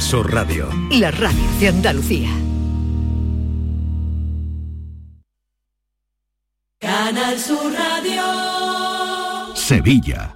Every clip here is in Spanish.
Sur Radio. La radio de Andalucía. Canal Sur Radio. Sevilla.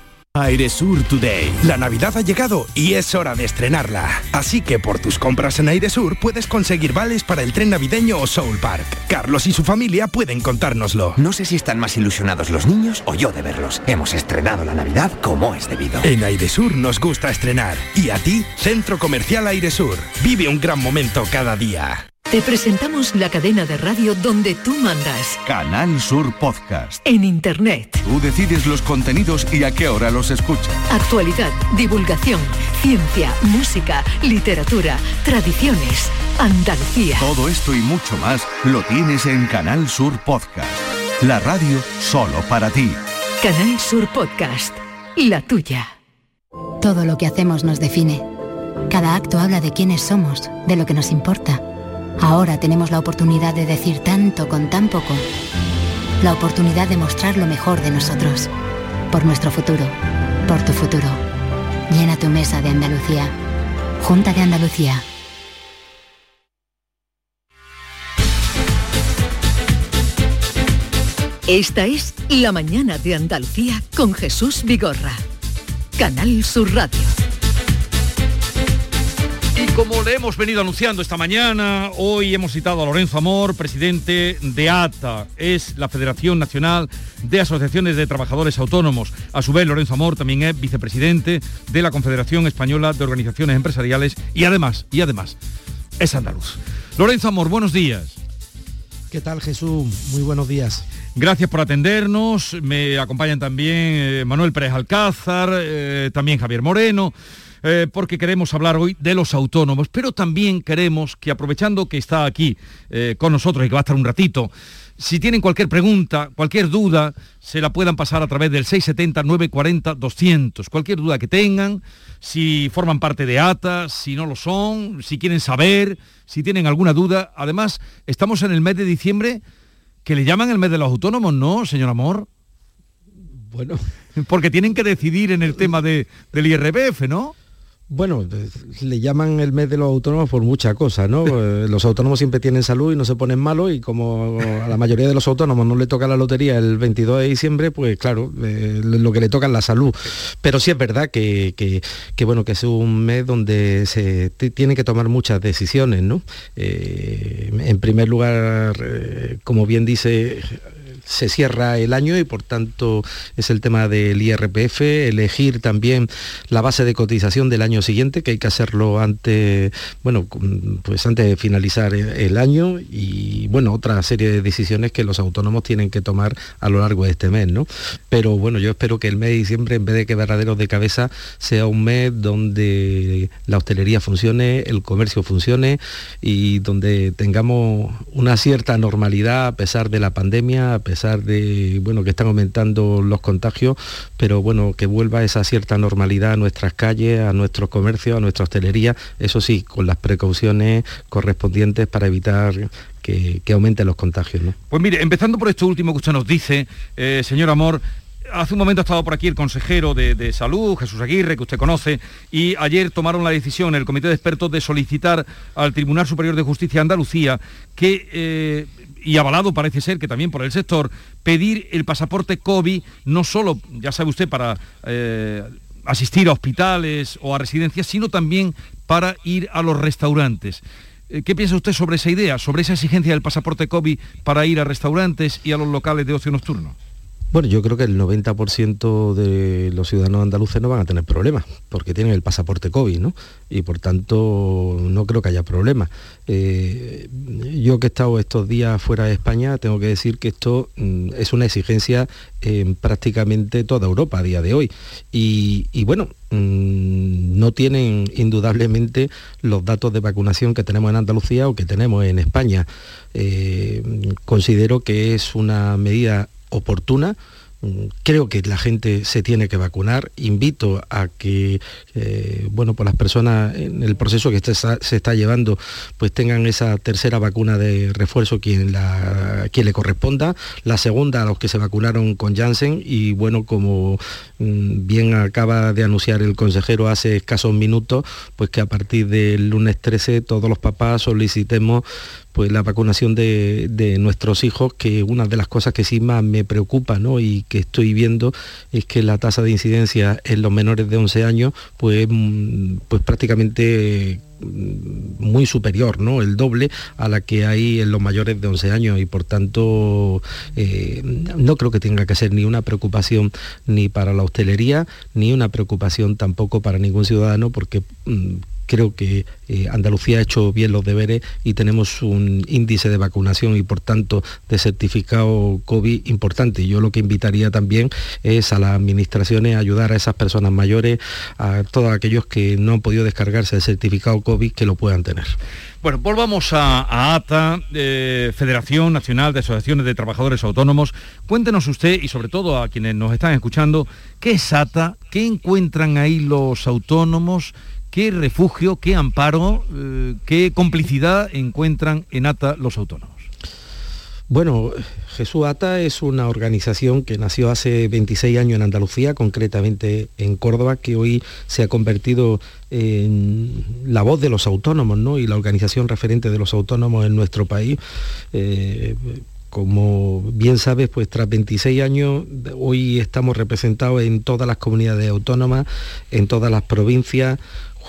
Airesur Today. La Navidad ha llegado y es hora de estrenarla. Así que por tus compras en Airesur puedes conseguir vales para el tren navideño o Soul Park. Carlos y su familia pueden contárnoslo. No sé si están más ilusionados los niños o yo de verlos. Hemos estrenado la Navidad como es debido. En Airesur nos gusta estrenar. ¿Y a ti? Centro Comercial Airesur. Vive un gran momento cada día. Te presentamos la cadena de radio donde tú mandas. Canal Sur Podcast. En Internet. Tú decides los contenidos y a qué hora los escuchas. Actualidad, divulgación, ciencia, música, literatura, tradiciones, Andalucía. Todo esto y mucho más lo tienes en Canal Sur Podcast. La radio solo para ti. Canal Sur Podcast. La tuya. Todo lo que hacemos nos define. Cada acto habla de quiénes somos, de lo que nos importa. Ahora tenemos la oportunidad de decir tanto con tan poco. La oportunidad de mostrar lo mejor de nosotros. Por nuestro futuro. Por tu futuro. Llena tu mesa de Andalucía. Junta de Andalucía. Esta es La Mañana de Andalucía con Jesús Vigorra. Canal Sur Radio. Como le hemos venido anunciando esta mañana, hoy hemos citado a Lorenzo Amor, presidente de ATA, es la Federación Nacional de Asociaciones de Trabajadores Autónomos. A su vez, Lorenzo Amor también es vicepresidente de la Confederación Española de Organizaciones Empresariales y además, y además, es andaluz. Lorenzo Amor, buenos días. ¿Qué tal Jesús? Muy buenos días. Gracias por atendernos. Me acompañan también eh, Manuel Pérez Alcázar, eh, también Javier Moreno. Eh, porque queremos hablar hoy de los autónomos, pero también queremos que aprovechando que está aquí eh, con nosotros y que va a estar un ratito, si tienen cualquier pregunta, cualquier duda, se la puedan pasar a través del 670-940-200. Cualquier duda que tengan, si forman parte de ATA, si no lo son, si quieren saber, si tienen alguna duda. Además, estamos en el mes de diciembre que le llaman el mes de los autónomos, ¿no, señor Amor? Bueno. Porque tienen que decidir en el tema de, del IRPF, ¿no? Bueno, le llaman el mes de los autónomos por muchas cosas, ¿no? Eh, los autónomos siempre tienen salud y no se ponen malos y como a la mayoría de los autónomos no le toca la lotería el 22 de diciembre, pues claro, eh, lo que le toca es la salud. Pero sí es verdad que, que, que, bueno, que es un mes donde se tiene que tomar muchas decisiones, ¿no? Eh, en primer lugar, eh, como bien dice se cierra el año y por tanto es el tema del IRPF, elegir también la base de cotización del año siguiente, que hay que hacerlo antes, bueno, pues antes de finalizar el año y bueno, otra serie de decisiones que los autónomos tienen que tomar a lo largo de este mes, ¿no? Pero bueno, yo espero que el mes de diciembre, en vez de quebraderos de cabeza, sea un mes donde la hostelería funcione, el comercio funcione y donde tengamos una cierta normalidad a pesar de la pandemia, de bueno, que están aumentando los contagios, pero bueno, que vuelva esa cierta normalidad a nuestras calles, a nuestros comercios, a nuestra hostelería, eso sí, con las precauciones correspondientes para evitar que, que aumenten los contagios. Pues mire, empezando por esto último que usted nos dice, eh, señor Amor, hace un momento ha estado por aquí el consejero de, de, Salud, Jesús Aguirre, que usted conoce, y ayer tomaron la decisión el Comité de Expertos de solicitar al Tribunal Superior de Justicia de Andalucía que, eh, y avalado parece ser que también por el sector, pedir el pasaporte COVID, no solo, ya sabe usted, para eh, asistir a hospitales o a residencias, sino también para ir a los restaurantes. Eh, ¿Qué piensa usted sobre esa idea, sobre esa exigencia del pasaporte COVID para ir a restaurantes y a los locales de ocio nocturno? Bueno, yo creo que el 90% de los ciudadanos andaluces no van a tener problemas, porque tienen el pasaporte COVID, ¿no? Y por tanto no creo que haya problemas. Eh, yo que he estado estos días fuera de España, tengo que decir que esto mm, es una exigencia en prácticamente toda Europa a día de hoy. Y, bueno, mm, no tienen indudablemente los datos de vacunación que tenemos en Andalucía o que tenemos en España. Eh, considero que es una medida oportuna. Mm, creo que la gente se tiene que vacunar. Invito a que, eh, bueno, pues las personas en el proceso que se está llevando, pues tengan esa tercera vacuna de refuerzo quien, la, quien le corresponda. La segunda a los que se vacunaron con Janssen y, bueno, como mm, bien acaba de anunciar el consejero hace escasos minutos, pues que a partir del lunes 13 todos los papás solicitemos pues la vacunación de, nuestros hijos, que una de las cosas que sí más me preocupa y que estoy viendo es que la tasa de incidencia en los menores de 11 años pues, mm, pues prácticamente mm, muy superior, ¿no? El doble a la que hay en los mayores de 11 años y por tanto eh, no creo que tenga que ser ni una preocupación ni para la hostelería ni una preocupación tampoco para ningún ciudadano porque mm, creo que eh, Andalucía ha hecho bien los deberes y tenemos un índice de vacunación y por tanto de certificado COVID importante. Yo lo que invitaría también es a las administraciones a ayudar a esas personas mayores, a todos aquellos que no han podido descargarse el certificado COVID que lo puedan tener. Bueno, volvamos a, ATA, eh, Federación Nacional de Asociaciones de Trabajadores Autónomos. Cuéntenos usted y sobre todo a quienes nos están escuchando, ¿qué es ATA? ¿Qué encuentran ahí los autónomos? Qué refugio, qué amparo, eh, qué complicidad encuentran en ATA los autónomos. Bueno, Jesús ATA es una organización que nació hace 26 años en Andalucía, concretamente en Córdoba, que hoy se ha convertido en la voz de los autónomos ¿no? y la organización referente de los autónomos en nuestro país. Eh, como bien sabes, pues tras 26 años, hoy estamos representados en todas las comunidades autónomas, en todas las provincias,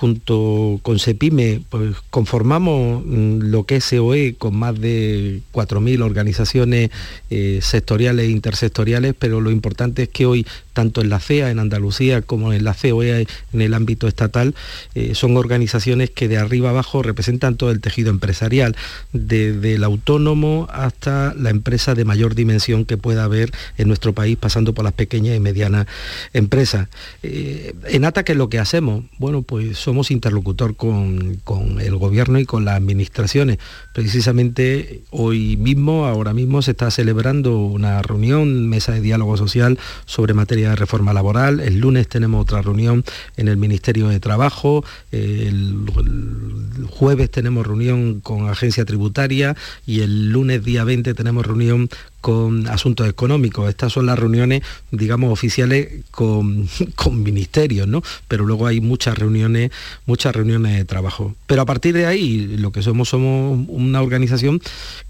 junto con SEPIME pues, conformamos mm, lo que es COE con más de 4.000 organizaciones eh, sectoriales e intersectoriales, pero lo importante es que hoy tanto en la CEA en Andalucía como en la COE en el ámbito estatal, eh, son organizaciones que de arriba abajo representan todo el tejido empresarial, desde el autónomo hasta la empresa de mayor dimensión que pueda haber en nuestro país, pasando por las pequeñas y medianas empresas. Eh, en ATA, ¿qué es lo que hacemos? Bueno, pues somos interlocutor con, con el gobierno y con las administraciones. Precisamente hoy mismo, ahora mismo, se está celebrando una reunión, mesa de diálogo social sobre materia de reforma laboral. El lunes tenemos otra reunión en el Ministerio de Trabajo. El, jueves tenemos reunión con Agencia Tributaria y el lunes día 20 tenemos reunión con asuntos económicos. Estas son las reuniones, digamos, oficiales con, con, ministerios, ¿no? Pero luego hay muchas reuniones, muchas reuniones de trabajo. Pero a partir de ahí, lo que somos, somos una organización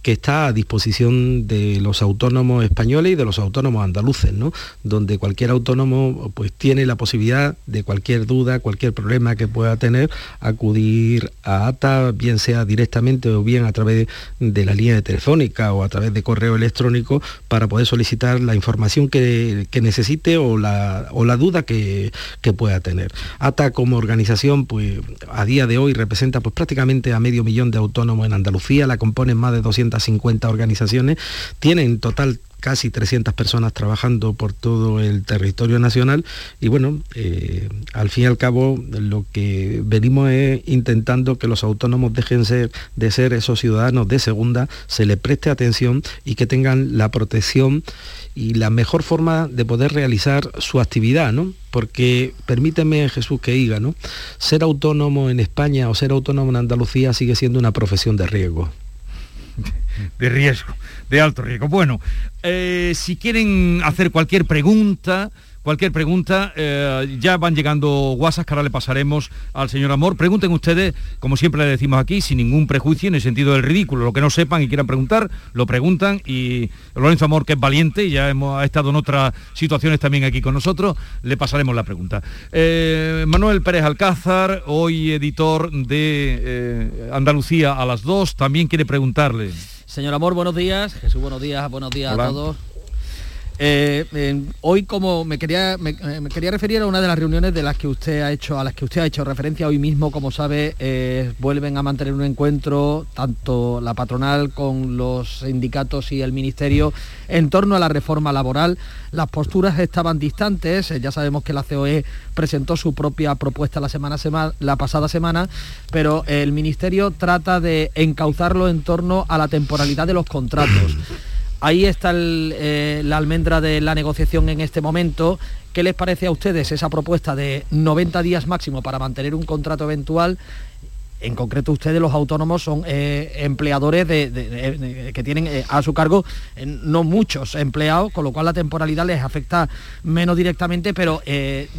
que está a disposición de los autónomos españoles y de los autónomos andaluces, ¿no? Donde cualquier autónomo pues tiene la posibilidad de cualquier duda, cualquier problema que pueda tener, acudir a ATA, bien sea directamente o bien a través de la línea telefónica o a través de correo electrónico para poder solicitar la información que, necesite o la, o la duda que, pueda tener. ATA como organización, pues a día de hoy representa pues, prácticamente a medio millón de autónomos en Andalucía, la componen más de 250 organizaciones, tienen en total casi 300 personas trabajando por todo el territorio nacional y bueno, eh, al fin y al cabo lo que venimos es intentando que los autónomos dejen ser, de ser esos ciudadanos de segunda, se les preste atención y que tengan la protección y la mejor forma de poder realizar su actividad, ¿no? Porque permíteme, Jesús, que diga, ¿no? Ser autónomo en España o ser autónomo en Andalucía sigue siendo una profesión de riesgo. De riesgo de alto riesgo. Bueno, eh, si quieren hacer cualquier pregunta, cualquier pregunta, eh, ya van llegando WhatsApp que ahora le pasaremos al señor Amor. Pregunten ustedes, como siempre le decimos aquí, sin ningún prejuicio en el sentido del ridículo. Lo que no sepan y quieran preguntar, lo preguntan y Lorenzo Amor, que es valiente, ya hemos, ha estado en otras situaciones también aquí con nosotros, le pasaremos la pregunta. Eh, Manuel Pérez Alcázar, hoy editor de Andalucía a las dos, también quiere preguntarle. Señor Amor, buenos días. Jesús, buenos días, buenos días a todos. Eh, hoy como me quería, me, quería referir a una de las reuniones de las que usted ha hecho, a las que usted ha hecho referencia hoy mismo, como sabe, eh, vuelven a mantener un encuentro, tanto la patronal con los sindicatos y el ministerio, en torno a la reforma laboral. Las posturas estaban distantes, ya sabemos que la COE presentó su propia propuesta la semana, la pasada semana, pero el ministerio trata de encauzarlo en torno a la temporalidad de los contratos. Ahí está eh, la almendra de la negociación en este momento. ¿Qué les parece a ustedes esa propuesta de 90 días máximo para mantener un contrato eventual en concreto ustedes los autónomos son eh, empleadores que tienen eh, a su cargo eh, no muchos empleados, con lo cual la temporalidad les afecta menos directamente, pero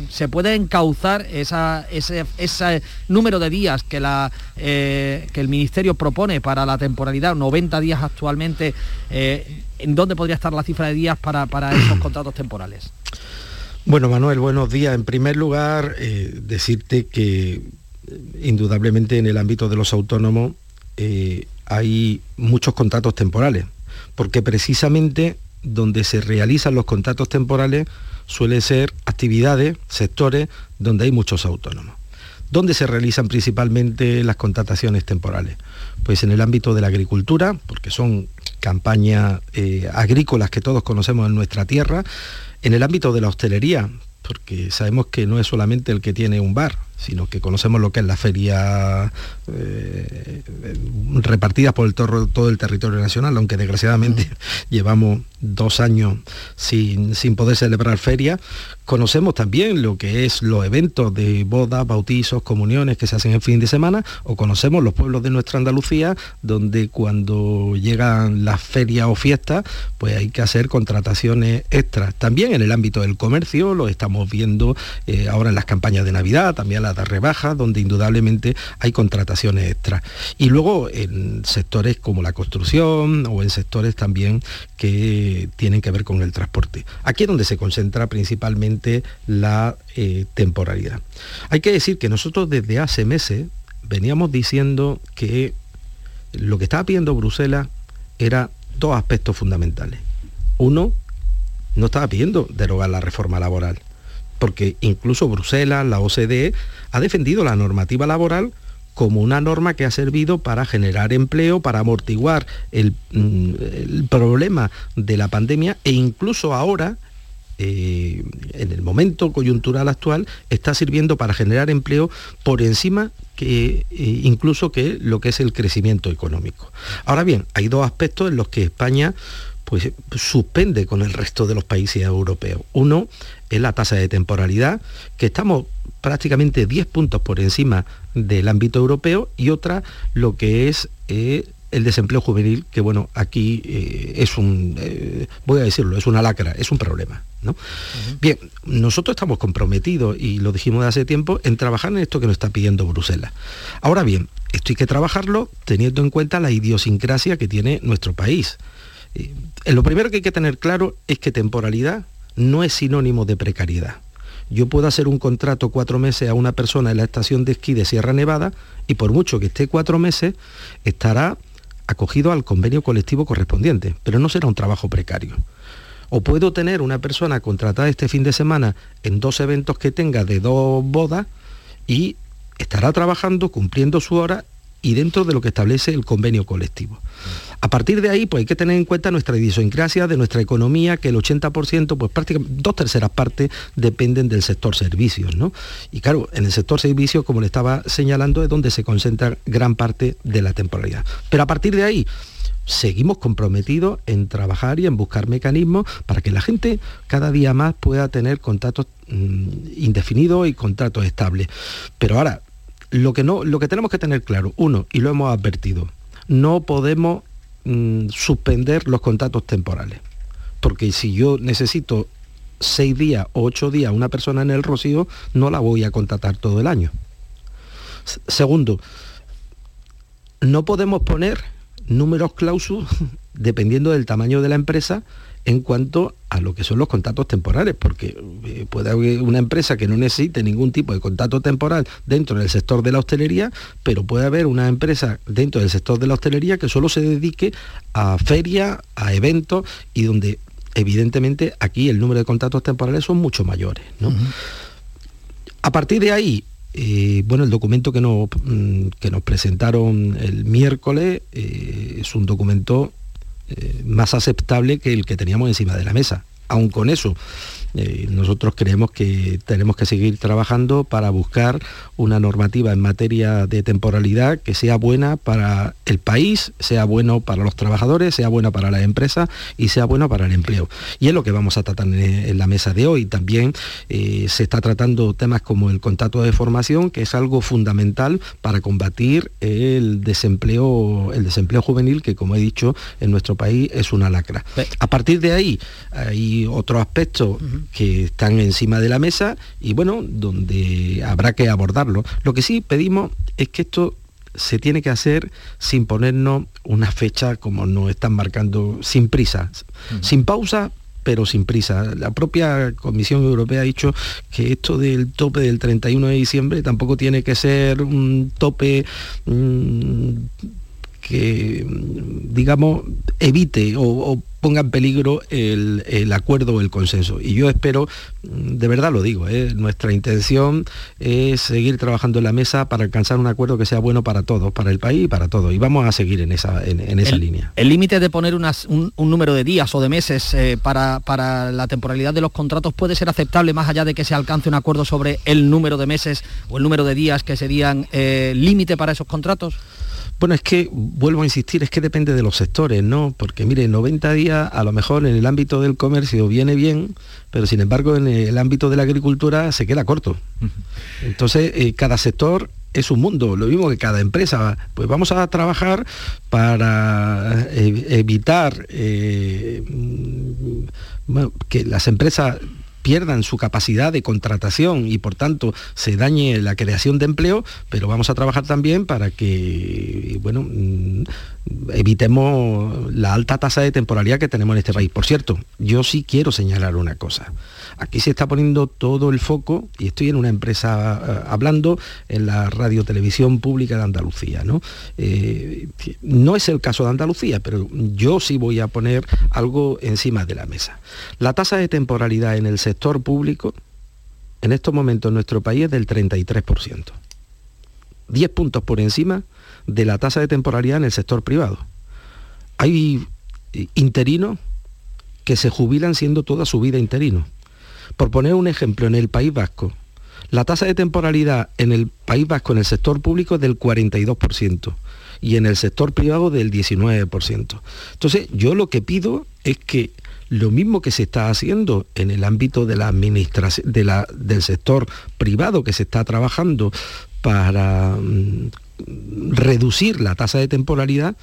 se puede encauzar ese, número de días que, el Ministerio propone para la temporalidad, 90 días actualmente, ¿en dónde podría estar la cifra de días para esos contratos temporales? Bueno, Manuel, buenos días. En primer lugar, decirte que indudablemente en el ámbito de los autónomos eh, hay muchos contratos temporales, porque precisamente donde se realizan los contratos temporales suele ser actividades, sectores donde hay muchos autónomos. ¿Dónde se realizan principalmente las contrataciones temporales? Pues en el ámbito de la agricultura, porque son campañas eh, agrícolas que todos conocemos en nuestra tierra, en el ámbito de la hostelería, porque sabemos que no es solamente el que tiene un bar, sino que conocemos lo que es la feria eh, repartidas por todo, el territorio nacional, aunque desgraciadamente llevamos dos años sin, sin poder celebrar feria, Conocemos también lo que es los eventos de bodas, bautizos, comuniones que se hacen en fin de semana, o conocemos los pueblos de nuestra Andalucía, donde cuando llegan las ferias o fiestas, pues hay que hacer contrataciones extras. También en el ámbito del comercio, lo estamos viendo eh, ahora en las campañas de Navidad, también las de rebajas, donde indudablemente hay contrataciones extras. Y luego en sectores como la construcción o en sectores también que tienen que ver con el transporte. Aquí es donde se concentra principalmente la eh, temporalidad. Hay que decir que nosotros desde hace meses veníamos diciendo que lo que estaba pidiendo Bruselas era dos aspectos fundamentales. Uno, no estaba pidiendo derogar la reforma laboral, porque incluso Bruselas, la OCDE, ha defendido la normativa laboral como una norma que ha servido para generar empleo, para amortiguar el, mm, problema de la pandemia e incluso ahora eh, en el momento coyuntural actual está sirviendo para generar empleo por encima que eh, incluso que lo que es el crecimiento económico. Ahora bien, hay dos aspectos en los que España pues suspende con el resto de los países europeos. Uno es la tasa de temporalidad, que estamos prácticamente 10 puntos por encima del ámbito europeo, y otra lo que es eh, el desempleo juvenil, que bueno, aquí eh, es un, eh, voy a decirlo, es una lacra, es un problema. ¿no? Bien, nosotros estamos comprometidos, y lo dijimos de hace tiempo, en trabajar en esto que nos está pidiendo Bruselas. Ahora bien, esto hay que trabajarlo teniendo en cuenta la idiosincrasia que tiene nuestro país. Lo primero que hay que tener claro es que temporalidad no es sinónimo de precariedad. Yo puedo hacer un contrato cuatro meses a una persona en la estación de esquí de Sierra Nevada y por mucho que esté cuatro meses, estará acogido al convenio colectivo correspondiente, pero no será un trabajo precario. O puedo tener una persona contratada este fin de semana en dos eventos que tenga de dos bodas y estará trabajando, cumpliendo su hora y dentro de lo que establece el convenio colectivo. A partir de ahí, pues hay que tener en cuenta nuestra idiosincrasia de nuestra economía, que el 80%, pues prácticamente dos terceras partes dependen del sector servicios, ¿no? Y claro, en el sector servicios, como le estaba señalando, es donde se concentra gran parte de la temporalidad. Pero a partir de ahí, seguimos comprometidos en trabajar y en buscar mecanismos para que la gente cada día más pueda tener contratos mm, indefinidos y contratos estables. Pero ahora, lo que, no, lo que tenemos que tener claro, uno, y lo hemos advertido, no podemos Mm, suspender los contratos temporales. Porque si yo necesito seis días o ocho días una persona en el Rocío, no la voy a contratar todo el año. segundo, no podemos poner números clausus dependiendo del tamaño de la empresa en cuanto a lo que son los contratos temporales, porque eh, puede haber una empresa que no necesite ningún tipo de contrato temporal dentro del sector de la hostelería, pero puede haber una empresa dentro del sector de la hostelería que solo se dedique a ferias, a eventos y donde evidentemente aquí el número de contratos temporales son mucho mayores. A partir de ahí, eh, bueno, el documento que nos, mm, que nos presentaron el miércoles eh, es un documento eh, más aceptable que el que teníamos encima de la mesa. Aún con eso, eh, nosotros creemos que tenemos que seguir trabajando para buscar una normativa en materia de temporalidad que sea buena para el país, sea bueno para los trabajadores, sea buena para las empresas y sea bueno para el empleo. Y es lo que vamos a tratar en, la mesa de hoy. También eh, se está tratando temas como el contrato de formación, que es algo fundamental para combatir el desempleo, el desempleo juvenil, que como he dicho, en nuestro país es una lacra. A partir de ahí hay otro aspecto que están encima de la mesa y bueno, donde habrá que abordarlo. Lo que sí pedimos es que esto se tiene que hacer sin ponernos una fecha como nos están marcando, sin prisa, sin pausa, pero sin prisa. La propia Comisión Europea ha dicho que esto del tope del 31 de diciembre tampoco tiene que ser un tope mm, que, digamos, evite o, ponga en peligro el, acuerdo o el consenso. Y yo espero, mm, de verdad lo digo, ¿eh? nuestra intención es seguir trabajando en la mesa para alcanzar un acuerdo que sea bueno para todos, para el país y para todos. Y vamos a seguir en esa, en, esa línea. ¿El límite de poner un, número de días o de meses eh, para, para la temporalidad de los contratos puede ser aceptable más allá de que se alcance un acuerdo sobre el número de meses o el número de días que serían eh, límite para esos contratos? Bueno, es que, vuelvo a insistir, es que depende de los sectores, ¿no? Porque mire, 90 días a lo mejor en el ámbito del comercio viene bien, pero sin embargo en el ámbito de la agricultura se queda corto. Entonces, eh, cada sector es un mundo, lo mismo que cada empresa. Pues vamos a trabajar para eh, evitar eh, mm, que las empresas pierdan su capacidad de contratación y por tanto se dañe la creación de empleo, pero vamos a trabajar también para que, bueno, mm, evitemos la alta tasa de temporalidad que tenemos en este país. Por cierto, yo sí quiero señalar una cosa. Aquí se está poniendo todo el foco, y estoy en una empresa eh, hablando en la radio televisión pública de Andalucía. ¿no? Eh, no es el caso de Andalucía, pero yo sí voy a poner algo encima de la mesa. La tasa de temporalidad en el sector público en estos momentos en nuestro país es del 33%. 10 puntos por encima de la tasa de temporalidad en el sector privado. Hay interinos que se jubilan siendo toda su vida interinos. Por poner un ejemplo, en el País Vasco, la tasa de temporalidad en el País Vasco en el sector público es del 42% y en el sector privado del 19%. Entonces, yo lo que pido es que lo mismo que se está haciendo en el ámbito de la administración del sector privado que se está trabajando para mm, reducir la tasa de temporalidad,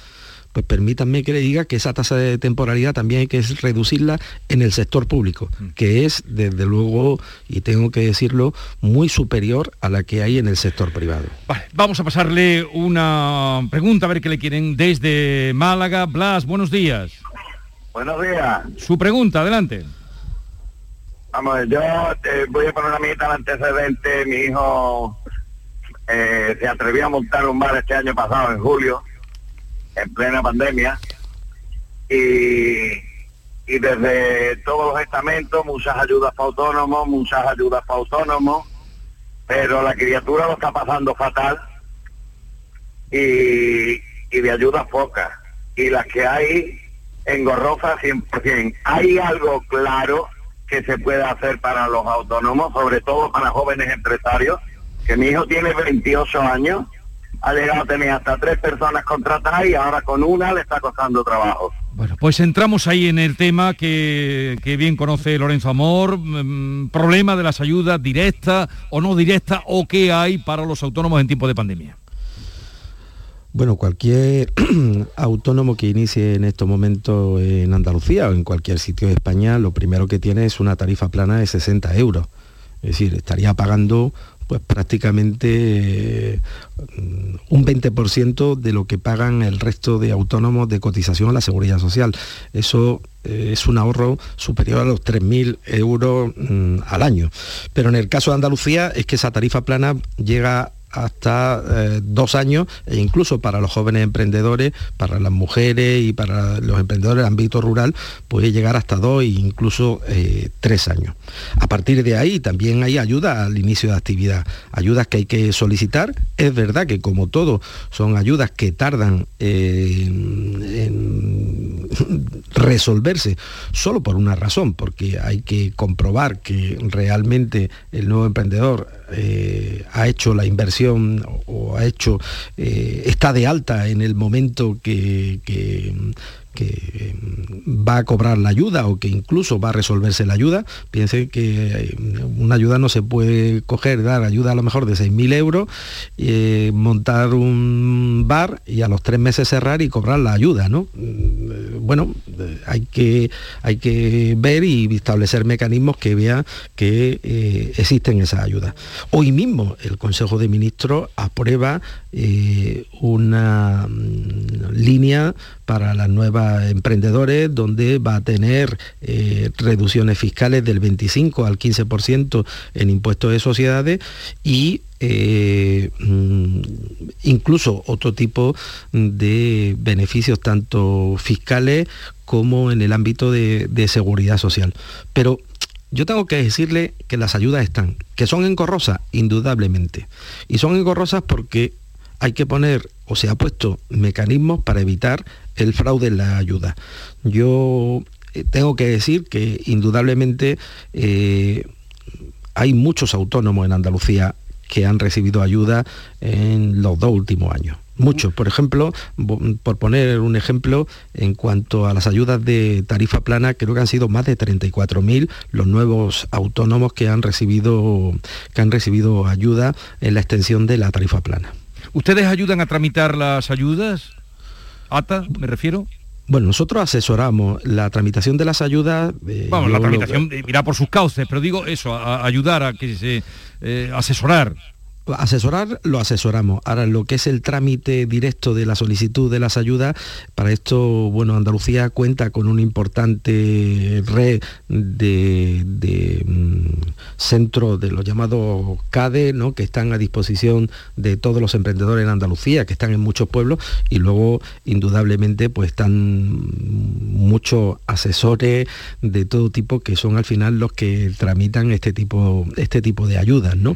pues permítanme que le diga que esa tasa de temporalidad también hay que reducirla en el sector público, mm. que es, desde luego, y tengo que decirlo, muy superior a la que hay en el sector privado. Vale, vamos a pasarle una pregunta, a ver qué le quieren desde Málaga. Blas, buenos días. Buenos días. Su pregunta, adelante. Vamos, yo eh, voy a poner a mi el antecedente. Mi hijo eh, se atrevió a montar un bar este año pasado, en julio, en plena pandemia. Y, y desde todos los estamentos, muchas ayudas para autónomos, muchas ayudas para autónomos, pero la criatura lo está pasando fatal y, y de ayudas pocas. Y las que hay engorrosa 100%. Hay algo claro que se puede hacer para los autónomos, sobre todo para jóvenes empresarios, que mi hijo tiene 28 años, ha llegado a tener hasta tres personas contratadas y ahora con una le está costando trabajo. Bueno, pues entramos ahí en el tema que, que bien conoce Lorenzo Amor, mm, problema de las ayudas directas o no directas o qué hay para los autónomos en tiempo de pandemia. Bueno, cualquier autónomo que inicie en estos momentos en Andalucía o en cualquier sitio de España, lo primero que tiene es una tarifa plana de 60 euros. Es decir, estaría pagando pues prácticamente mm, un 20% de lo que pagan el resto de autónomos de cotización a la seguridad social. Eso eh, es un ahorro superior a los 3.000 euros mm, al año. Pero en el caso de Andalucía es que esa tarifa plana llega hasta eh, dos años e incluso para los jóvenes emprendedores, para las mujeres y para los emprendedores del ámbito rural puede llegar hasta dos e incluso eh, tres años. A partir de ahí también hay ayuda al inicio de actividad, ayudas que hay que solicitar. Es verdad que como todo son ayudas que tardan en resolverse solo por una razón, porque hay que comprobar que realmente el nuevo emprendedor eh, ha hecho la inversión o ha hecho, eh, está de alta en el momento que, mm, va a cobrar la ayuda o que incluso va a resolverse la ayuda. Piense que eh, una ayuda no se puede coger, dar ayuda a lo mejor de 6.000 euros, eh, montar un bar y a los tres meses cerrar y cobrar la ayuda, ¿no? Bueno, hay que, hay que ver y establecer mecanismos que vean que eh, existen esas ayudas. Hoy mismo el Consejo de Ministros aprueba una mm, línea para las nuevas emprendedores, donde va a tener eh, reducciones fiscales del 25 al 15% en impuestos de sociedades y eh, mm, incluso otro tipo de beneficios tanto fiscales como en el ámbito de, de seguridad social. Pero yo tengo que decirle que las ayudas están, que son engorrosas, indudablemente. Y son engorrosas porque hay que poner o se ha puesto mecanismos para evitar el fraude en la ayuda. Yo eh, tengo que decir que indudablemente eh, hay muchos autónomos en Andalucía que han recibido ayuda en los dos últimos años. Muchos, por ejemplo, por poner un ejemplo, en cuanto a las ayudas de tarifa plana, creo que han sido más de 34.000 los nuevos autónomos que han recibido que han recibido ayuda en la extensión de la tarifa plana. ¿Ustedes ayudan a tramitar las ayudas? ¿ATA, me refiero? Bueno, nosotros asesoramos la tramitación de las ayudas. Eh, Vamos, la tramitación lo... irá por sus cauces, pero digo eso, a, ayudar a que se eh, asesorar asesorar lo asesoramos. Ahora, lo que es el trámite directo de la solicitud de las ayudas, para esto, bueno, Andalucía cuenta con una importante red de, mm, centros de los llamados CADE, ¿no? que están a disposición de todos los emprendedores en Andalucía, que están en muchos pueblos, y luego, indudablemente, pues están muchos asesores de todo tipo que son al final los que tramitan este tipo, este tipo de ayudas, ¿no?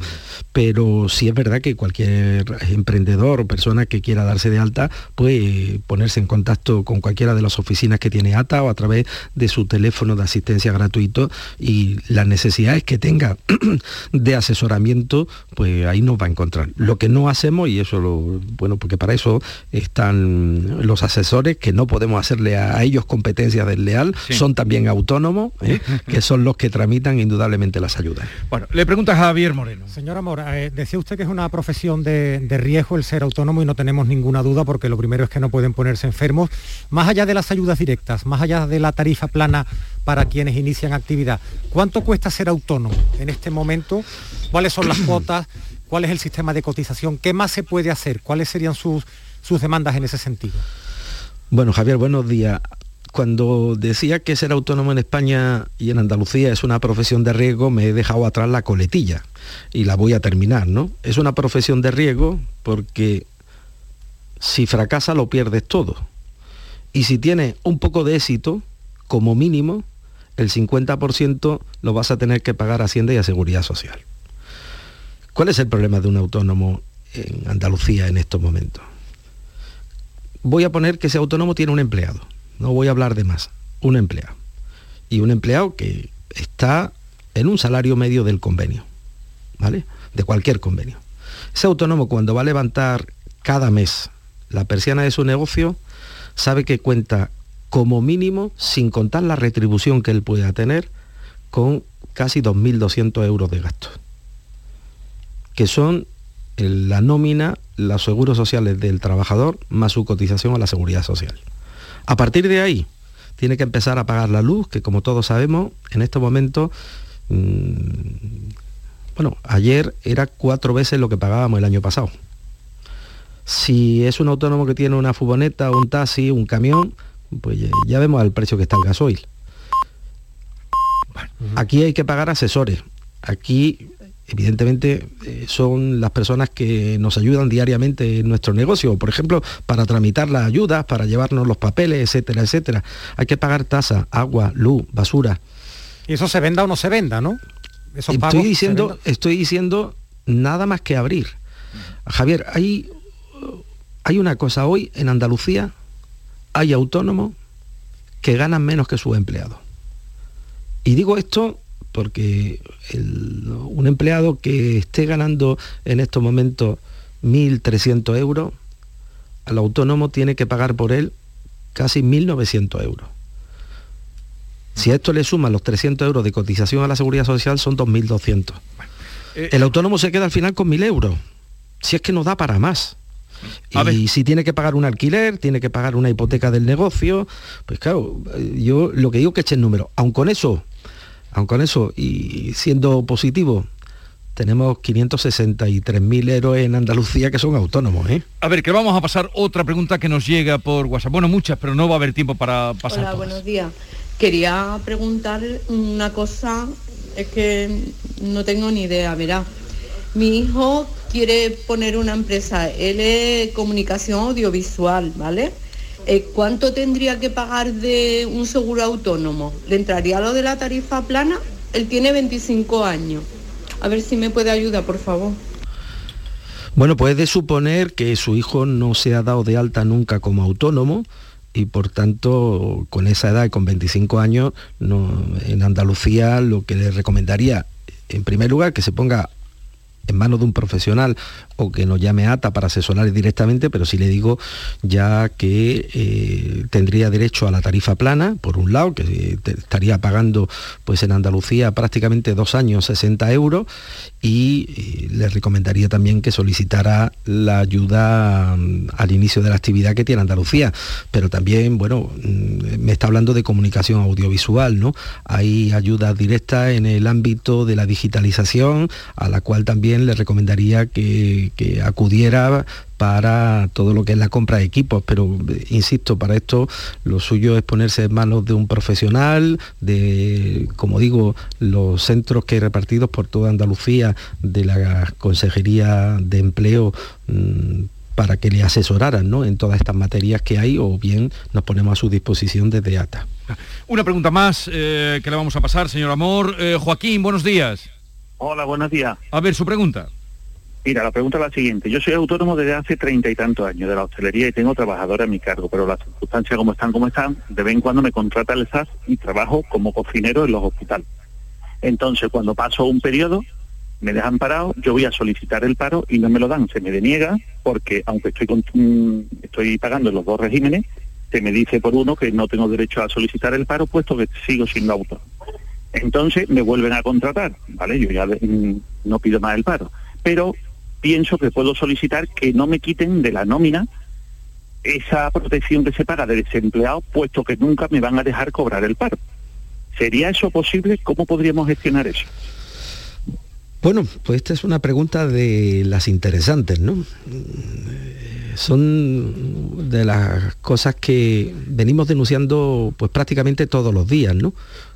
Pero sí es verdad que cualquier emprendedor o persona que quiera darse de alta puede ponerse en contacto con cualquiera de las oficinas que tiene ATA o a través de su teléfono de asistencia gratuito y las necesidades que tenga de asesoramiento, pues ahí nos va a encontrar. Lo que no hacemos, y eso lo, bueno, porque para eso están los asesores, que no podemos hacerle a, ellos competencia desleal, son también autónomos, ¿eh? que son los que tramitan indudablemente las ayudas. Bueno, le pregunta a Javier Moreno. Señora Mora, eh, decía usted que es una profesión de, riesgo el ser autónomo y no tenemos ninguna duda porque lo primero es que no pueden ponerse enfermos. Más allá de las ayudas directas, más allá de la tarifa plana para quienes inician actividad, ¿cuánto cuesta ser autónomo en este momento? ¿Cuáles son las cuotas? ¿Cuál es el sistema de cotización? ¿Qué más se puede hacer? ¿Cuáles serían sus, sus demandas en ese sentido? Bueno, Javier, buenos días cuando decía que ser autónomo en España y en Andalucía es una profesión de riesgo, me he dejado atrás la coletilla y la voy a terminar, ¿no? Es una profesión de riesgo porque si fracasa lo pierdes todo. Y si tienes un poco de éxito, como mínimo, el 50% lo vas a tener que pagar a Hacienda y a Seguridad Social. ¿Cuál es el problema de un autónomo en Andalucía en estos momentos? Voy a poner que ese autónomo tiene un empleado no voy a hablar de más, un empleado. Y un empleado que está en un salario medio del convenio, ¿vale? De cualquier convenio. Ese autónomo cuando va a levantar cada mes la persiana de su negocio, sabe que cuenta como mínimo, sin contar la retribución que él pueda tener, con casi 2.200 euros de gasto, que son la nómina, los seguros sociales del trabajador más su cotización a la seguridad social. A partir de ahí, tiene que empezar a pagar la luz, que como todos sabemos, en este momento, mm, bueno, ayer era cuatro veces lo que pagábamos el año pasado. Si es un autónomo que tiene una furgoneta, un taxi, un camión, pues ya vemos el precio que está el gasoil. Aquí hay que pagar asesores. Aquí evidentemente eh, son las personas que nos ayudan diariamente en nuestro negocio, por ejemplo, para tramitar las ayudas, para llevarnos los papeles, etcétera, etcétera. Hay que pagar tasa, agua, luz, basura. Y eso se venda o no se venda, ¿no? estoy diciendo, estoy diciendo nada más que abrir. Javier, hay, hay una cosa hoy en Andalucía, hay autónomos que ganan menos que sus empleados. Y digo esto porque un empleado que esté ganando en estos momentos 1.300 euros, al autónomo tiene que pagar por él casi 1.900 euros. Si a esto le suman los 300 euros de cotización a la seguridad social, son 2.200. Eh, el autónomo se queda al final con 1.000 euros, si es que no da para más. Y si tiene que pagar un alquiler, tiene que pagar una hipoteca del negocio, pues claro, yo lo que digo que eche el número. Aun con eso, aun con eso, y siendo positivo, tenemos 563.000 héroes en Andalucía que son autónomos. ¿eh? A ver, que vamos a pasar otra pregunta que nos llega por WhatsApp. Bueno, muchas, pero no va a haber tiempo para pasar. Hola, buenos días. Quería preguntar una cosa, es que no tengo ni idea, verá. Mi hijo quiere poner una empresa, él es comunicación audiovisual, ¿vale? Eh, ¿Cuánto tendría que pagar de un seguro autónomo? ¿Le entraría lo de la tarifa plana? Él tiene 25 años. A ver si me puede ayudar, por favor. Bueno, puede suponer que su hijo no se ha dado de alta nunca como autónomo y por tanto con esa edad con 25 años en Andalucía lo que le recomendaría en primer lugar que se ponga en manos de un profesional o que nos llame ATA para asesorar directamente, pero sí le digo ya que eh, tendría derecho a la tarifa plana, por un lado, que eh, estaría pagando pues en Andalucía prácticamente dos años 60 euros y eh, le recomendaría también que solicitara la ayuda mm, al inicio de la actividad que tiene Andalucía, pero también, bueno, mm, me está hablando de comunicación audiovisual, ¿no? Hay ayudas directas en el ámbito de la digitalización, a la cual también le recomendaría que acudiera para todo lo que es la compra de equipos, pero insisto, para esto lo suyo es ponerse en manos de un profesional, de, como digo, los centros que hay repartidos por toda Andalucía, de la Consejería de Empleo, mm, para que le asesoraran ¿no? en todas estas materias que hay o bien nos ponemos a su disposición desde ATA. Una pregunta más eh, que le vamos a pasar, señor Amor. Eh, Joaquín, buenos días. Hola, buenos días. A ver, su pregunta. Mira, la pregunta es la siguiente. Yo soy autónomo desde hace treinta y tantos años de la hostelería y tengo trabajadores a mi cargo, pero las circunstancias como están, como están, de vez en cuando me contrata el SAS y trabajo como cocinero en los hospitales. Entonces, cuando paso un periodo, me dejan parado, yo voy a solicitar el paro y no me lo dan, se me deniega porque aunque estoy, con, mm, estoy pagando en los dos regímenes, se me dice por uno que no tengo derecho a solicitar el paro puesto que sigo siendo autónomo. Entonces me vuelven a contratar, ¿vale? Yo ya mm, no pido más el paro. Pero pienso que puedo solicitar que no me quiten de la nómina esa protección que se paga de desempleado, puesto que nunca me van a dejar cobrar el paro. ¿Sería eso posible? ¿Cómo podríamos gestionar eso? Bueno, pues esta es una pregunta de las interesantes, ¿no? Son de las cosas que venimos denunciando pues prácticamente todos los días, ¿no?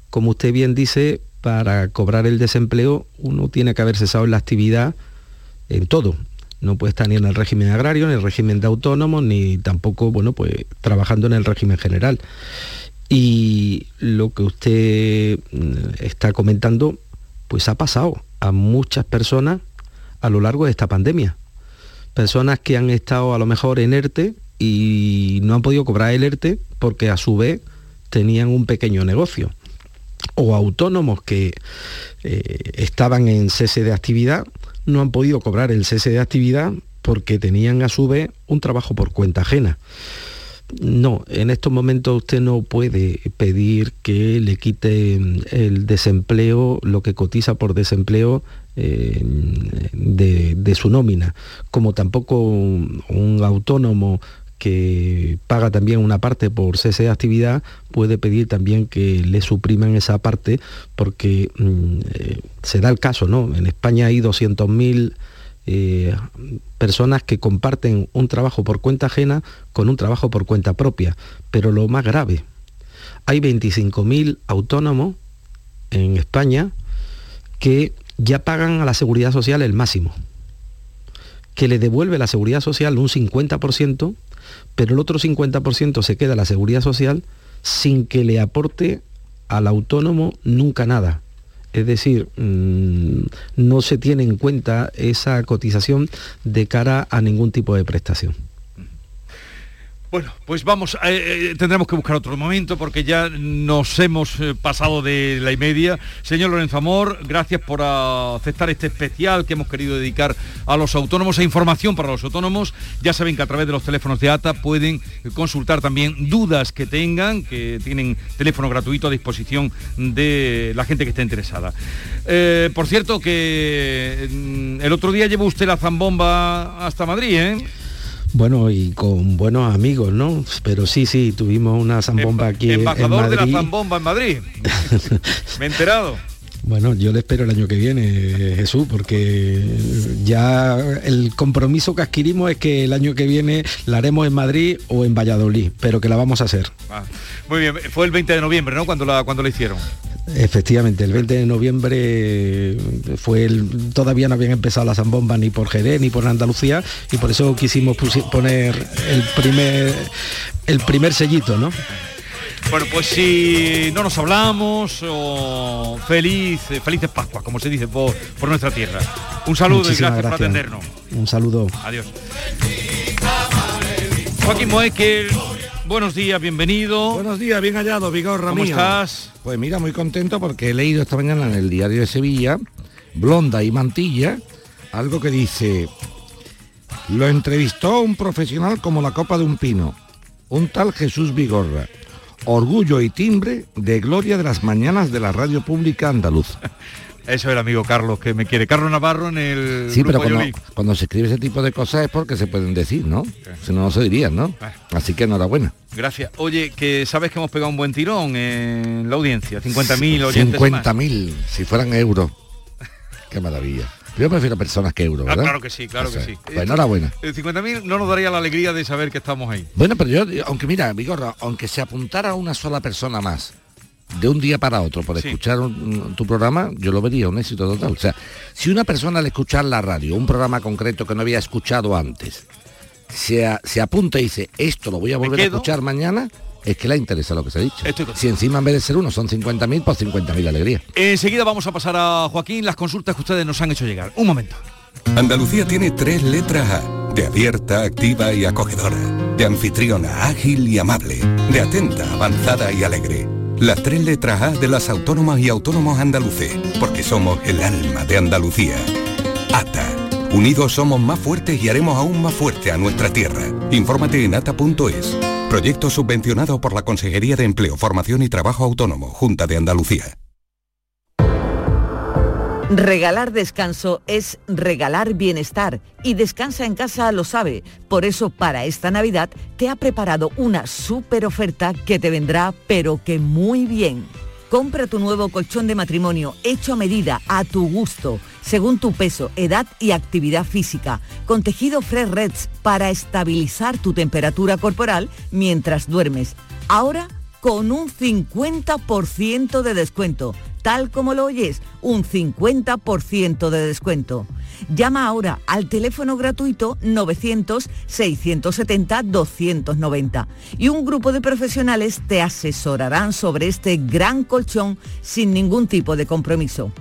Como usted bien dice, para cobrar el desempleo uno tiene que haber cesado la actividad en todo. No puede estar ni en el régimen agrario, ni en el régimen de autónomos, ni tampoco, bueno, pues trabajando en el régimen general. Y lo que usted mm, está comentando, pues ha pasado a muchas personas a lo largo de esta pandemia. Personas que han estado a lo mejor en ERTE y no han podido cobrar el ERTE porque a su vez tenían un pequeño negocio. O autónomos que eh, estaban en cese de actividad no han podido cobrar el cese de actividad porque tenían a su vez un trabajo por cuenta ajena. No, en estos momentos usted no puede pedir que le quite el desempleo, lo que cotiza por desempleo eh, de, su nómina, como tampoco un autónomo que paga también una parte por cese de actividad, puede pedir también que le supriman esa parte porque mm, eh, se da el caso, ¿no? En España hay 200.000 eh, personas que comparten un trabajo por cuenta ajena con un trabajo por cuenta propia, pero lo más grave, hay 25.000 autónomos en España que ya pagan a la seguridad social el máximo, que le devuelve la seguridad social un 50%, pero el otro 50% se queda a la seguridad social sin que le aporte al autónomo nunca nada. Es decir, mm, no se tiene en cuenta esa cotización de cara a ningún tipo de prestación. Bueno, pues vamos, eh, eh, tendremos que buscar otro momento porque ya nos hemos eh, pasado de la y media. Señor Lorenzo Amor, gracias por aceptar este especial que hemos querido dedicar a los autónomos, e información para los autónomos. Ya saben que a través de los teléfonos de ATA pueden consultar también dudas que tengan, que tienen teléfono gratuito a disposición de la gente que esté interesada. por cierto, que mm, el otro día llevó usted la zambomba hasta Madrid, ¿eh? Bueno, y con buenos amigos, ¿no? Pero sí, sí, tuvimos una zambomba aquí Embajador en Madrid. de la zambomba en Madrid. Me he enterado. Bueno, yo le espero el año que viene, Jesús, porque ya el compromiso que adquirimos es que el año que viene la haremos en Madrid o en Valladolid, pero que la vamos a hacer. Ah, muy bien, fue el 20 de noviembre, ¿no? Cuando la, cuando la hicieron. Efectivamente, el 20 de noviembre fue el, todavía no habían empezado las zambombas ni por Jerez ni por Andalucía y por eso quisimos poner el primer el primer sellito, ¿no? Bueno, pues si no nos hablamos, feliz, felices Pascuas, como se dice por, nuestra tierra. Un saludo y gracias, por atendernos. Un saludo. Adiós. Joaquín Moekel, buenos días, bienvenido. Buenos días, bien hallado, Vigorra ¿Cómo estás? Pues mira, muy contento porque he leído esta mañana en el diario de Sevilla, Blonda y Mantilla, algo que dice, lo entrevistó un profesional como la copa de un pino, un tal Jesús Vigorra orgullo y timbre de gloria de las mañanas de la radio pública andaluza. Eso es el amigo Carlos que me quiere. Carlos Navarro en el. Sí, pero cuando, se escribe ese tipo de cosas es porque se pueden decir, ¿no? Si no, no se dirían, ¿no? Así que enhorabuena. Gracias. Oye, que sabes que hemos pegado un buen tirón en la audiencia, 50.000 oyentes 50.000, si fueran euros. Qué maravilla. Yo prefiero personas que euros, ah, claro que sí, claro que sí. Pues enhorabuena. El 50.000 no nos daría la alegría de saber que estamos ahí. Bueno, pero yo, aunque mira, Vigorra, aunque se apuntara una sola persona más, de un día para otro por escuchar tu programa, yo lo vería un éxito total. O sea, si una persona al escuchar la radio, un programa concreto que no había escuchado antes, se, se apunta y dice, esto lo voy a volver a escuchar mañana, es que le interesa lo que se ha dicho. si encima en vez de ser uno son 50.000, pues 50.000 alegría. Enseguida vamos a pasar a Joaquín las consultas que ustedes nos han hecho llegar. Un momento. Andalucía tiene tres letras A, de abierta, activa y acogedora, de anfitriona, ágil y amable, de atenta, avanzada y alegre. Las tres letras A de las autónomas y autónomos andaluces, porque somos el alma de Andalucía. ATA. Unidos somos más fuertes y haremos aún más fuerte a nuestra tierra. Infórmate en ata.es. Proyecto subvencionado por la Consejería de Empleo, Formación y Trabajo Autónomo, Junta de Andalucía. Regalar descanso es regalar bienestar y Descansa en casa lo sabe. Por eso para esta Navidad te ha preparado una súper oferta que te vendrá pero que muy bien. Compra tu nuevo colchón de matrimonio hecho a medida, a tu gusto, según tu peso, edad y actividad física, con tejido Fresh Reds para estabilizar tu temperatura corporal mientras duermes. Ahora con un 50% de descuento, tal como lo oyes, un 50% de descuento. Llama ahora al teléfono gratuito 900-670-290 y un grupo de profesionales te asesorarán sobre este gran colchón sin ningún tipo de compromiso.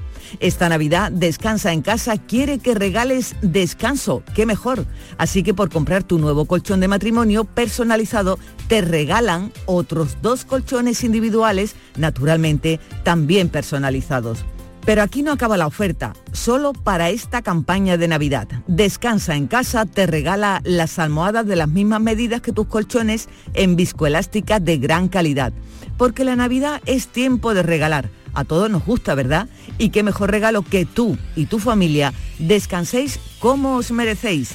Esta Navidad Descansa en casa quiere que regales descanso, qué mejor. Así que por comprar tu nuevo colchón de matrimonio personalizado te regalan otros dos colchones individuales, naturalmente también personalizados. Pero aquí no acaba la oferta, solo para esta campaña de Navidad. Descansa en casa te regala las almohadas de las mismas medidas que tus colchones en viscoelástica de gran calidad. Porque la Navidad es tiempo de regalar. A todos nos gusta, ¿verdad? Y qué mejor regalo que tú y tu familia descanséis como os merecéis.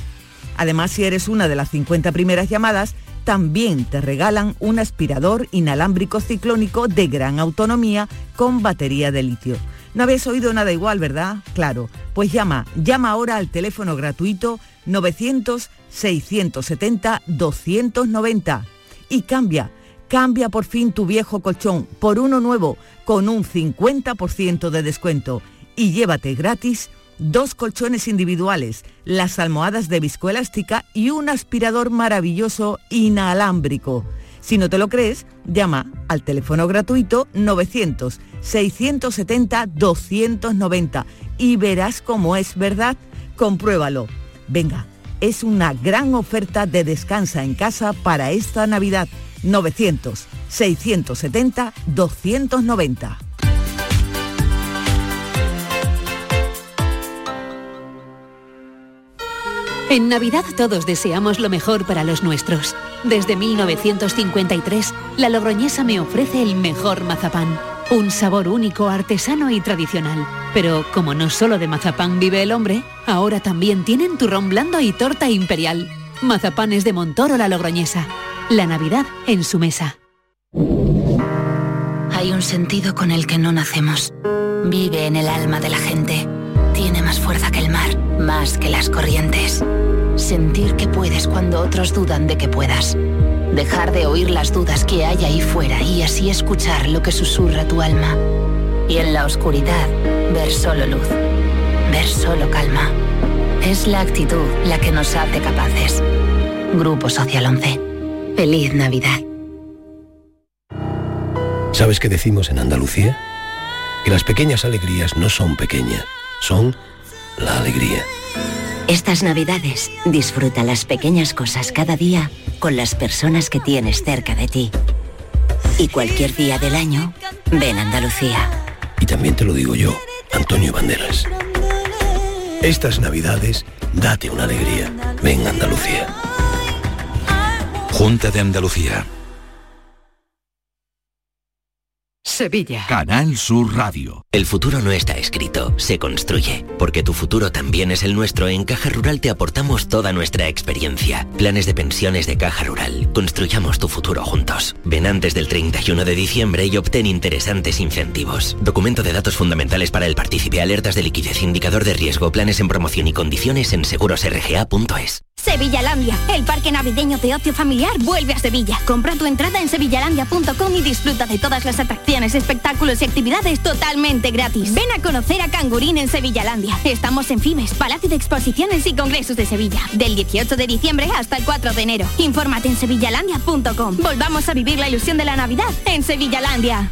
Además, si eres una de las 50 primeras llamadas, también te regalan un aspirador inalámbrico ciclónico de gran autonomía con batería de litio. No habéis oído nada igual, ¿verdad? Claro. Pues llama, llama ahora al teléfono gratuito 900-670-290 y cambia, cambia por fin tu viejo colchón por uno nuevo con un 50% de descuento y llévate gratis dos colchones individuales, las almohadas de viscoelástica y un aspirador maravilloso inalámbrico. Si no te lo crees, llama al teléfono gratuito 900-670-290 y verás cómo es verdad. Compruébalo. Venga, es una gran oferta de descansa en casa para esta Navidad. 900-670-290. En Navidad todos deseamos lo mejor para los nuestros. Desde 1953, la Logroñesa me ofrece el mejor mazapán. Un sabor único, artesano y tradicional. Pero como no solo de mazapán vive el hombre, ahora también tienen turrón blando y torta imperial. Mazapanes de Montoro la Logroñesa. La Navidad en su mesa. Hay un sentido con el que no nacemos. Vive en el alma de la gente. Tiene más fuerza que el mar, más que las corrientes. Sentir que puedes cuando otros dudan de que puedas. Dejar de oír las dudas que hay ahí fuera y así escuchar lo que susurra tu alma. Y en la oscuridad, ver solo luz. Ver solo calma. Es la actitud la que nos hace capaces. Grupo Social 11. Feliz Navidad. ¿Sabes qué decimos en Andalucía? Que las pequeñas alegrías no son pequeñas, son la alegría. Estas navidades disfruta las pequeñas cosas cada día con las personas que tienes cerca de ti. Y cualquier día del año, ven a Andalucía. Y también te lo digo yo, Antonio Banderas. Estas navidades, date una alegría. Ven Andalucía. Junta de Andalucía. Sevilla. Canal Sur Radio. El futuro no está escrito, se construye. Porque tu futuro también es el nuestro, en Caja Rural te aportamos toda nuestra experiencia. Planes de pensiones de Caja Rural. Construyamos tu futuro juntos. Ven antes del 31 de diciembre y obtén interesantes incentivos. Documento de datos fundamentales para el partícipe, alertas de liquidez, indicador de riesgo, planes en promoción y condiciones en segurosrga.es. Sevillalandia, el parque navideño de ocio familiar vuelve a Sevilla. Compra tu entrada en sevillalandia.com y disfruta de todas las atracciones, espectáculos y actividades totalmente gratis. Ven a conocer a Cangurín en Sevillalandia. Estamos en Fimes, Palacio de Exposiciones y Congresos de Sevilla. Del 18 de diciembre hasta el 4 de enero. Infórmate en sevillalandia.com. Volvamos a vivir la ilusión de la Navidad en Sevillalandia.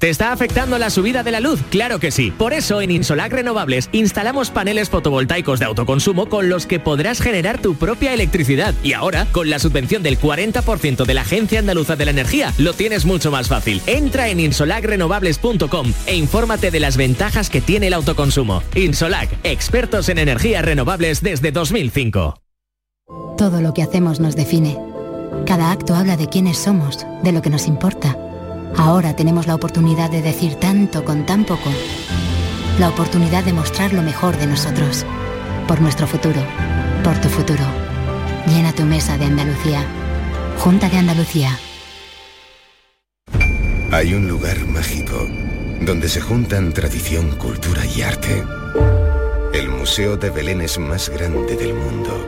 ¿Te está afectando la subida de la luz? Claro que sí. Por eso en Insolac Renovables instalamos paneles fotovoltaicos de autoconsumo con los que podrás generar tu propia electricidad. Y ahora, con la subvención del 40% de la Agencia Andaluza de la Energía, lo tienes mucho más fácil. Entra en insolacrenovables.com e infórmate de las ventajas que tiene el autoconsumo. Insolac, expertos en energías renovables desde 2005. Todo lo que hacemos nos define. Cada acto habla de quiénes somos, de lo que nos importa. Ahora tenemos la oportunidad de decir tanto con tan poco. La oportunidad de mostrar lo mejor de nosotros. Por nuestro futuro. Por tu futuro. Llena tu mesa de Andalucía. Junta de Andalucía. Hay un lugar mágico donde se juntan tradición, cultura y arte. El Museo de Belén es más grande del mundo.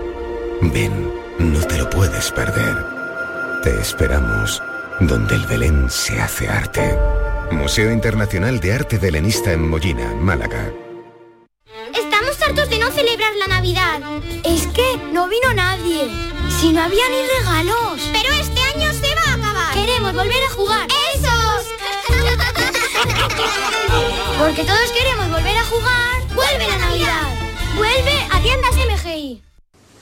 Ven, no te lo puedes perder. Te esperamos donde el Belén se hace arte. Museo Internacional de Arte Belenista en Mollina, Málaga. Estamos hartos de no celebrar la Navidad. Es que no vino nadie. Si no había ni regalos. Pero este año se va a acabar. Queremos volver a jugar. ¡Esos! Porque todos queremos volver a jugar. ¡Vuelve la Navidad! ¡Vuelve a tiendas MGI!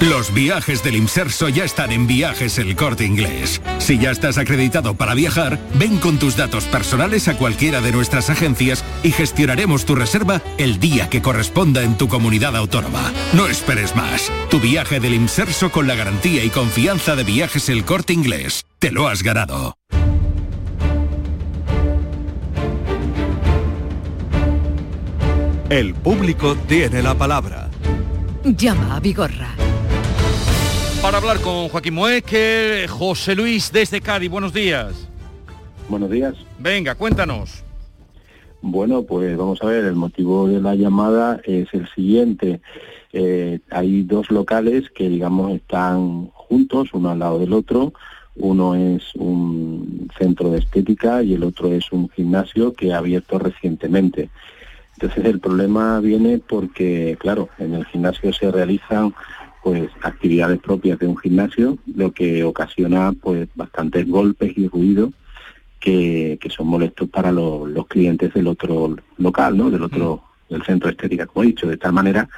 Los viajes del Imserso ya están en Viajes El Corte Inglés. Si ya estás acreditado para viajar, ven con tus datos personales a cualquiera de nuestras agencias y gestionaremos tu reserva el día que corresponda en tu comunidad autónoma. No esperes más. Tu viaje del Imserso con la garantía y confianza de Viajes El Corte Inglés. Te lo has ganado. El público tiene la palabra. Llama a Vigorra. Para hablar con Joaquín Moeque, José Luis desde Cádiz, buenos días. Buenos días. Venga, cuéntanos. Bueno, pues vamos a ver, el motivo de la llamada es el siguiente. Eh, hay dos locales que, digamos, están juntos, uno al lado del otro. Uno es un centro de estética y el otro es un gimnasio que ha abierto recientemente. Entonces el problema viene porque, claro, en el gimnasio se realizan pues actividades propias de un gimnasio, lo que ocasiona pues bastantes golpes y ruido que, son molestos para los clientes del otro local, ¿no? Del otro, mm. del centro estética, como he dicho, de tal manera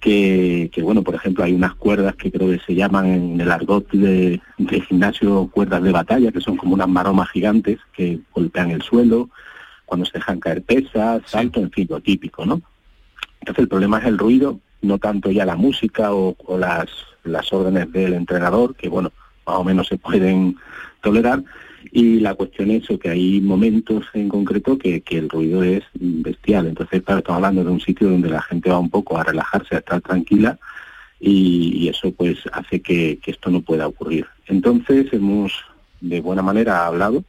que, bueno, por ejemplo, hay unas cuerdas que creo que se llaman en el argot de, de gimnasio cuerdas de batalla, que son como unas maromas gigantes que golpean el suelo, cuando se dejan caer pesas, salto, en fin, lo típico, ¿no? Entonces el problema es el ruido, no tanto ya la música o, las, las órdenes del entrenador, que bueno, más o menos se pueden tolerar, y la cuestión es que hay momentos en concreto que, que el ruido es bestial. Entonces, claro, estamos hablando de un sitio donde la gente va un poco a relajarse, a estar tranquila, y, eso pues hace que, que, esto no pueda ocurrir. Entonces hemos de buena manera hablado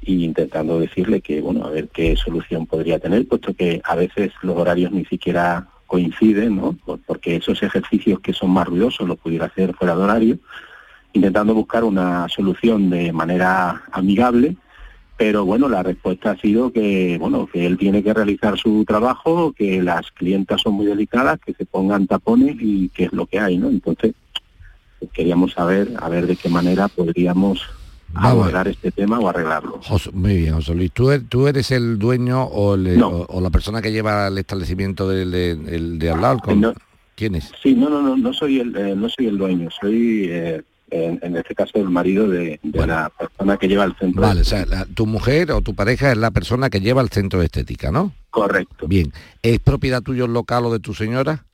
y intentando decirle que, bueno, a ver qué solución podría tener, puesto que a veces los horarios ni siquiera coinciden, ¿no? Porque esos ejercicios que son más ruidosos los pudiera hacer fuera de horario, intentando buscar una solución de manera amigable, pero bueno, la respuesta ha sido que, bueno, que él tiene que realizar su trabajo, que las clientas son muy delicadas, que se pongan tapones y que es lo que hay, ¿no? Entonces, queríamos saber, a ver de qué manera podríamos abordar este tema o arreglarlo. muy bien, José Luis. ¿Tú eres, ¿Tú eres el dueño o, la persona que lleva el establecimiento de, de, al lado? ¿Quién es? Sí, no, no, no, no soy el, eh, no soy el dueño, soy eh, en, este caso el marido de, la persona que lleva el centro. Vale, o sea, tu mujer o tu pareja es la persona que lleva el centro de estética, ¿no? Correcto. Bien, ¿es propiedad tuyo el local o de tu señora?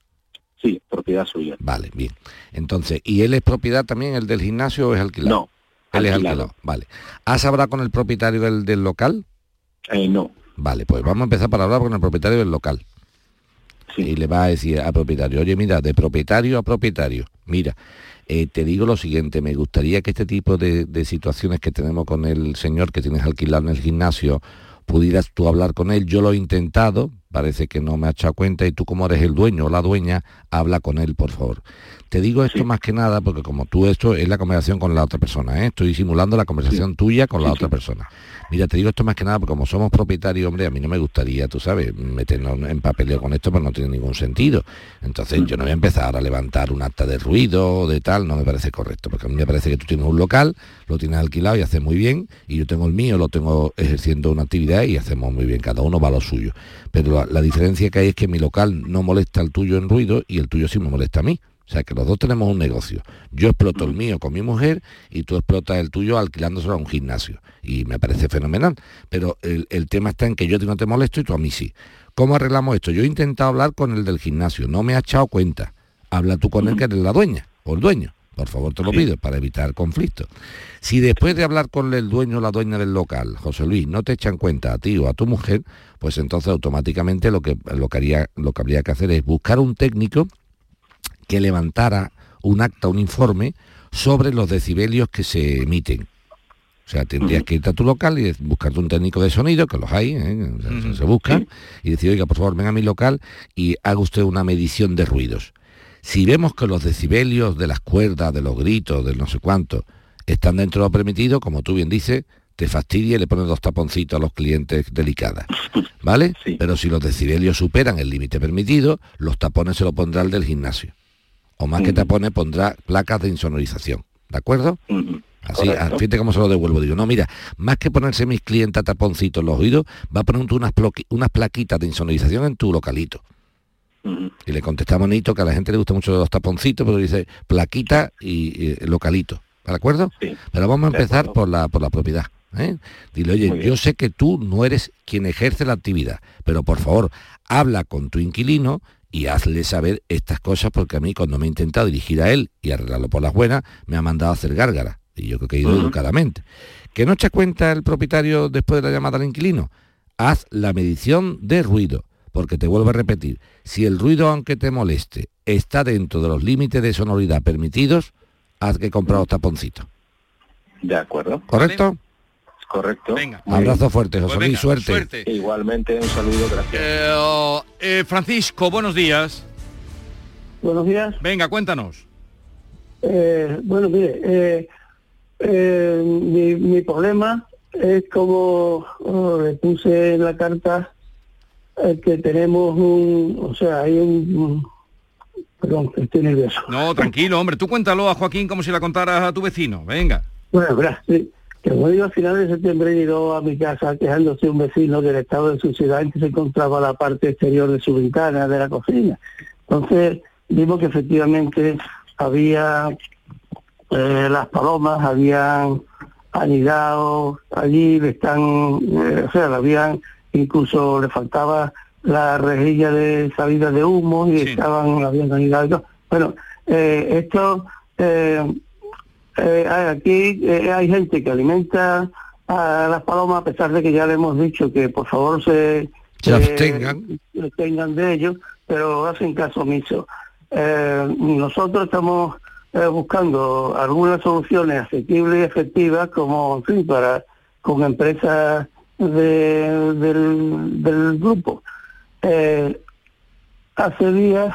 Sí, propiedad suya. Vale, bien. Entonces, ¿y él es propiedad también el del gimnasio o es alquilado? No, él es vale. ¿Has hablado con el propietario del, local? Eh, no. Vale, pues vamos a empezar para hablar con el propietario del local. Y le va a decir al propietario, oye, mira, de propietario a propietario, mira, eh, te digo lo siguiente, me gustaría que este tipo de, de, situaciones que tenemos con el señor que tienes alquilado en el gimnasio, pudieras tú hablar con él. Yo lo he intentado, parece que no me ha echado cuenta y tú como eres el dueño o la dueña, habla con él, por favor. Te digo esto más que nada porque como tú esto es la conversación con la otra persona, ¿eh? estoy simulando la conversación tuya con la otra persona. Mira, te digo esto más que nada porque como somos propietarios, hombre, a mí no me gustaría, tú sabes, meternos en papeleo con esto, pues no tiene ningún sentido. Entonces yo no voy a empezar a levantar un acta de ruido o de tal, no me parece correcto, porque a mí me parece que tú tienes un local, lo tienes alquilado y haces muy bien, y yo tengo el mío, lo tengo ejerciendo una actividad y hacemos muy bien, cada uno va a lo suyo. Pero la, la diferencia que hay es que mi local no molesta al tuyo en ruido y el tuyo sí me molesta a mí. O sea, que los dos tenemos un negocio. Yo exploto el mío con mi mujer y tú explotas el tuyo alquilándoselo a un gimnasio. Y me parece fenomenal. Pero el, tema está en que yo no te molesto y tú a mí sí. ¿Cómo arreglamos esto? Yo he intentado hablar con el del gimnasio, no me ha echado cuenta. Habla tú con él que eres la dueña o el dueño. Por favor, te lo pido, para evitar conflictos. Si después de hablar con el dueño o la dueña del local, José Luis, no te echan cuenta a ti o a tu mujer, pues entonces automáticamente lo que, lo que, haría, lo que habría que hacer es buscar un técnico que levantara un acta, un informe sobre los decibelios que se emiten. O sea, tendrías que ir a tu local y buscarte un técnico de sonido, que los hay, ¿eh? se, buscan, y decir, oiga, por favor, venga a mi local y haga usted una medición de ruidos. Si vemos que los decibelios de las cuerdas, de los gritos, del no sé cuánto, están dentro de lo permitido, como tú bien dices, te fastidia y le pones dos taponcitos a los clientes delicadas. ¿Vale? Pero si los decibelios superan el límite permitido, los tapones se lo pondrá el del gimnasio o más que te pone pondrá placas de insonorización, ¿de acuerdo? Así, ah, fíjate cómo se lo devuelvo. Digo, no, mira, más que ponerse mis clientes taponcitos en los oídos, va a poner unas, unas plaquitas de insonorización en tu localito. Y le contestamos bonito que a la gente le gusta mucho los taponcitos, pero dice plaquita y, y localito. ¿De acuerdo? Pero vamos a empezar por la, por la propiedad. ¿eh? Dile, oye, yo sé que tú no eres quien ejerce la actividad, pero por favor, habla con tu inquilino y hazle saber estas cosas porque a mí cuando me he intentado dirigir a él y arreglarlo por las buenas, me ha mandado a hacer gárgara. Y yo creo que he ido educadamente. ¿Que no echa cuenta el propietario después de la llamada al inquilino? Haz la medición de ruido, porque te vuelvo a repetir, si el ruido aunque te moleste está dentro de los límites de sonoridad permitidos, haz que comprar los taponcitos. De acuerdo. ¿Correcto? Correcto. Venga. Abrazo fuerte, José Pues Luis, suerte. Igualmente, un saludo, gracias. Eh, eh, Francisco, buenos días. Buenos días. Venga, cuéntanos. Eh, bueno, mire, eh, eh, mi, mi problema es como oh, le puse en la carta que tenemos un, o sea, hay un, perdón, estoy nervioso. No, tranquilo, hombre. Tú cuéntalo a Joaquín como si la contaras a tu vecino. Venga. Bueno, verás, sí, que como digo, a finales de septiembre llegó a mi casa quejándose un vecino del estado de suciedad en que se encontraba la parte exterior de su ventana, de la cocina. Entonces, vimos que efectivamente había eh, las palomas, habían anidado allí, están, eh, o sea, habían, incluso le faltaba la rejilla de salida de humo y estaban, y todo. Bueno, eh, esto... Eh, eh, hay- aquí eh, hay gente que alimenta a las palomas a pesar de que ya le hemos dicho que por favor se, Se eh, abstengan. de ello, pero hacen caso omiso. Eh, nosotros estamos eh, buscando algunas soluciones asequibles y efectivas como, en fin, para con empresas de- del, del grupo. Eh, hace días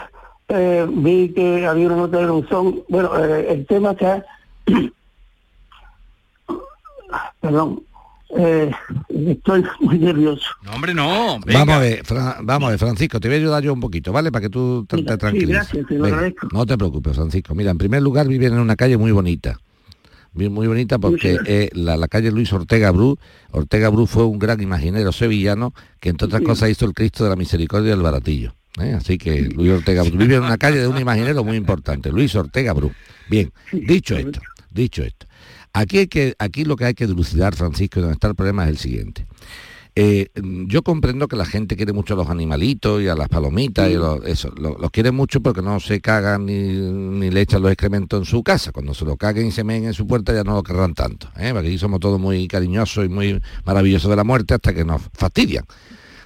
eh, vi que había una nota de buzón. Bueno, eh, el tema está Perdón, eh, estoy muy nervioso. No, hombre, no. Vamos a ver, Fra- vamos a ver, Francisco, te voy a ayudar yo un poquito, ¿vale? Para que tú te, te tranquilices. gracias, te lo Venga, agradezco. no te preocupes, Francisco. Mira, en primer lugar viven en una calle muy bonita. Muy bonita porque eh, la, la calle Luis Ortega Bru, Ortega Bru fue un gran imaginero sevillano que entre otras cosas hizo el Cristo de la Misericordia del Baratillo. ¿eh? Así que Luis Ortega Bru vive en una calle de un imaginero muy importante, Luis Ortega Bru. Bien, dicho esto, dicho esto, aquí hay que, aquí lo que hay que dilucidar, Francisco, y donde está el problema es el siguiente. Eh, mm, yo comprendo que la gente quiere mucho a los animalitos y a las palomitas y los, eso, lo- los quiere mucho porque no se cagan ni, ni le echan los excrementos en su casa. Cuando se lo caguen y se meen en su puerta ya no lo querrán tanto. ¿eh? Porque aquí somos todos muy cariñosos y muy maravillosos de la muerte hasta que nos fastidian.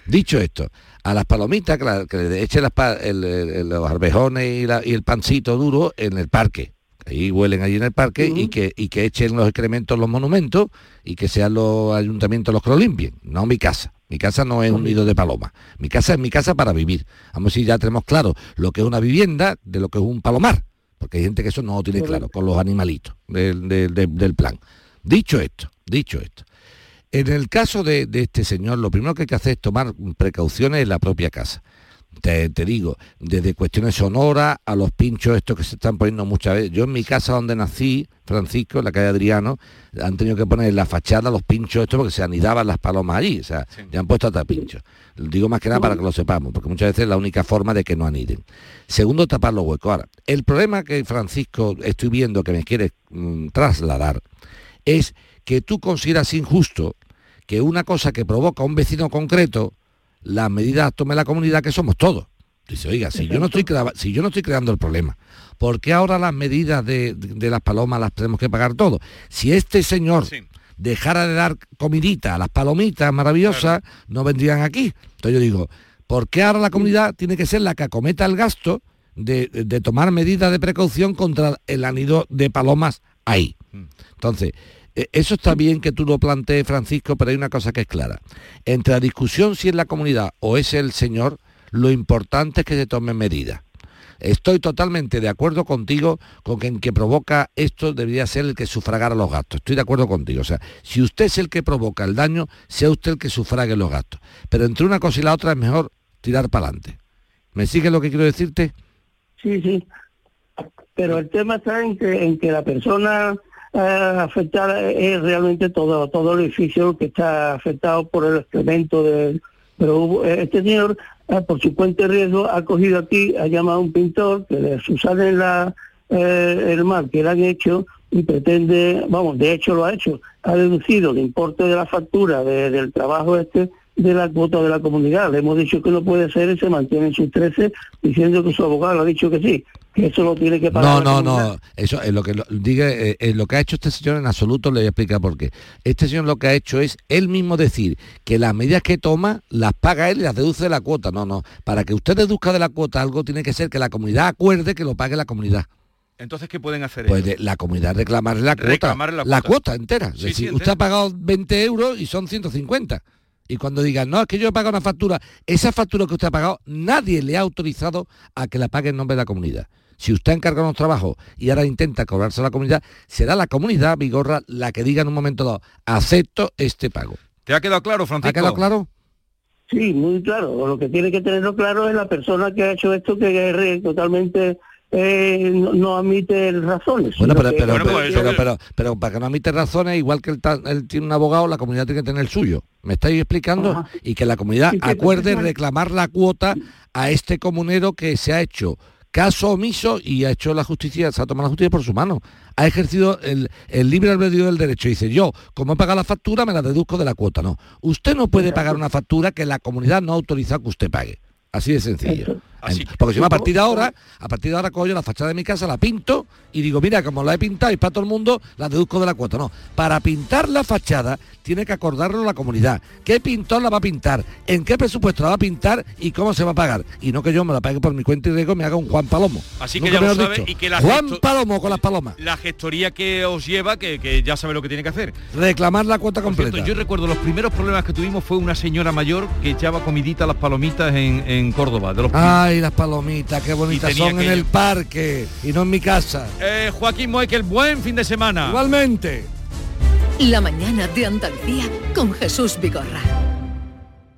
Dicho esto, a las palomitas que, la- que le echen las pa- el- el- los arvejones y, la- y el pancito duro en el parque. Ahí huelen allí en el parque y, que, y que echen los excrementos en los monumentos y que sean los ayuntamientos los que lo limpien, no mi casa. Mi casa no es un nido de paloma. Mi casa es mi casa para vivir. Vamos si ya tenemos claro lo que es una vivienda de lo que es un palomar. Porque hay gente que eso no lo tiene claro con los animalitos del, del- del- del plan. Dicho esto, dicho esto. En el caso de, de este señor, lo primero que hay que hacer es tomar precauciones en la propia casa. Te, te digo, desde cuestiones sonoras a los pinchos estos que se están poniendo muchas veces. Yo en mi casa donde nací, Francisco, en la calle Adriano, han tenido que poner en la fachada los pinchos estos porque se anidaban las palomas allí. O sea, ya han puesto hasta pinchos. Digo más que nada para que lo sepamos, porque muchas veces es la única forma de que no aniden. Segundo, tapar los huecos. Ahora, el problema que Francisco estoy viendo que me quiere mm, trasladar es que tú consideras injusto que una cosa que provoca a un vecino concreto, las medidas tome la comunidad que somos todos. Dice, oiga, si yo no estoy, crea- si yo no estoy creando el problema, ¿por qué ahora las medidas de, de- de las palomas las tenemos que pagar todos? Si este señor dejara de dar comidita a las palomitas maravillosas, no vendrían aquí. Entonces yo digo, ¿por qué ahora la comunidad tiene que ser la que acometa el gasto de, de tomar medidas de precaución contra el anido de palomas ahí? Entonces, eh, eso está bien que tú lo plantees, Francisco, pero hay una cosa que es clara. Entre la discusión si es la comunidad o es el señor, lo importante es que se tomen medidas. Estoy totalmente de acuerdo contigo con que en que provoca esto debería ser el que sufragara los gastos. Estoy de acuerdo contigo. O sea, si usted es el que provoca el daño, sea usted el que sufrague los gastos. Pero entre una cosa y la otra es mejor tirar para adelante. ¿Me sigue lo que quiero decirte? Sí, sí. Pero el tema está en que, en que la persona afectada es realmente todo, todo el edificio que está afectado por el excremento de, Pero este señor, eh, por su cuenta de riesgo, ha cogido aquí, ha llamado a un pintor que le subsane la, eh, el mal que le han hecho y pretende, vamos, de hecho lo ha hecho, ha deducido el importe de la factura de- del trabajo este de la cuota de la comunidad. Le hemos dicho que no puede ser y se mantiene en sus 13 diciendo que su abogado le ha dicho que sí, que eso lo tiene que pagar. No, no, no. Eso es lo que lo, diga, eh, eh, lo que ha hecho este señor en absoluto le voy a explicar por qué. Este señor lo que ha hecho es él mismo decir que las medidas que toma las paga él y las deduce de la cuota. No, no. Para que usted deduzca de la cuota algo tiene que ser que la comunidad acuerde que lo pague la comunidad. Entonces, ¿qué pueden hacer Pues ellos? de- la comunidad reclamarle la cuota. La la cuota. entera. Es decir, sí, usted ha pagado 20 euros y son 150. Y cuando digan, no, es que yo he pagado una factura, esa factura que usted ha pagado, nadie le ha autorizado a que la pague en nombre de la comunidad. Si usted ha encargado unos trabajos y ahora intenta cobrarse a la comunidad, será la comunidad, Vigorra, la que diga en un momento dado, acepto este pago. ¿Te ha quedado claro, Francisco? ¿Ha quedado claro? Sí, muy claro. Lo que tiene que tenerlo claro es la persona que ha hecho esto que es totalmente eh, no, no admite razones. Bueno, pero, que- pero, pero, para que no admite razones, igual que él, tiene un abogado, la comunidad tiene que tener el suyo. ¿Me estáis explicando? Ajá. Y que la comunidad Sí, acuerde que- reclamar la cuota a este comunero que se ha hecho caso omiso y ha hecho la justicia, se ha tomado la justicia por su mano. Ha ejercido el, el libre albedrío del derecho. Dice, yo, como he pagado la factura, me la deduzco de la cuota. No, usted no puede pagar una factura que la comunidad no ha autorizado que usted pague. Así de sencillo. Así. Porque si no, a partir de ahora, a partir de ahora cojo la fachada de mi casa, la pinto y digo, mira, como la he pintado y para todo el mundo, la deduzco de la cuota. No, para pintar la fachada tiene que acordarlo la comunidad. ¿Qué pintor la va a pintar? ¿En qué presupuesto la va a pintar? ¿Y cómo se va a pagar? Y no que yo me la pague por mi cuenta y riesgo me haga un Juan Palomo. Así que ya lo sabe dicho. y que la Juan Palomo con las palomas. La gestoría que os lleva, que, que ya sabe lo que tiene que hacer. Reclamar la cuota cierto, completa. yo recuerdo los primeros problemas que tuvimos fue una señora mayor que echaba comidita a las palomitas en, en Córdoba. De los Ay, las palomitas, qué bonitas son en el parque y no en mi casa. Eh, Joaquín Moekel, buen fin de semana. Igualmente. La mañana de Andalucía con Jesús Vigorra.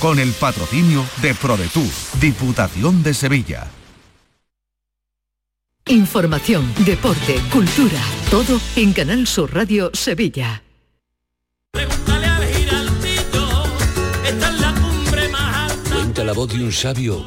Con el patrocinio de ProDetour, Diputación de Sevilla. Información, deporte, cultura, todo en Canal Sur Radio Sevilla. Cuenta la voz de un sabio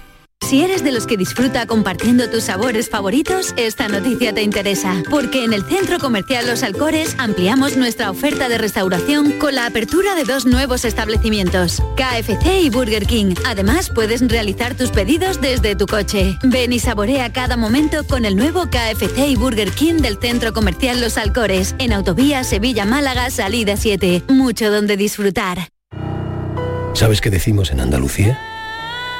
Si eres de los que disfruta compartiendo tus sabores favoritos, esta noticia te interesa, porque en el Centro Comercial Los Alcores ampliamos nuestra oferta de restauración con la apertura de dos nuevos establecimientos, KFC y Burger King. Además, puedes realizar tus pedidos desde tu coche. Ven y saborea cada momento con el nuevo KFC y Burger King del Centro Comercial Los Alcores, en Autovía Sevilla-Málaga, salida 7. Mucho donde disfrutar. ¿Sabes qué decimos en Andalucía?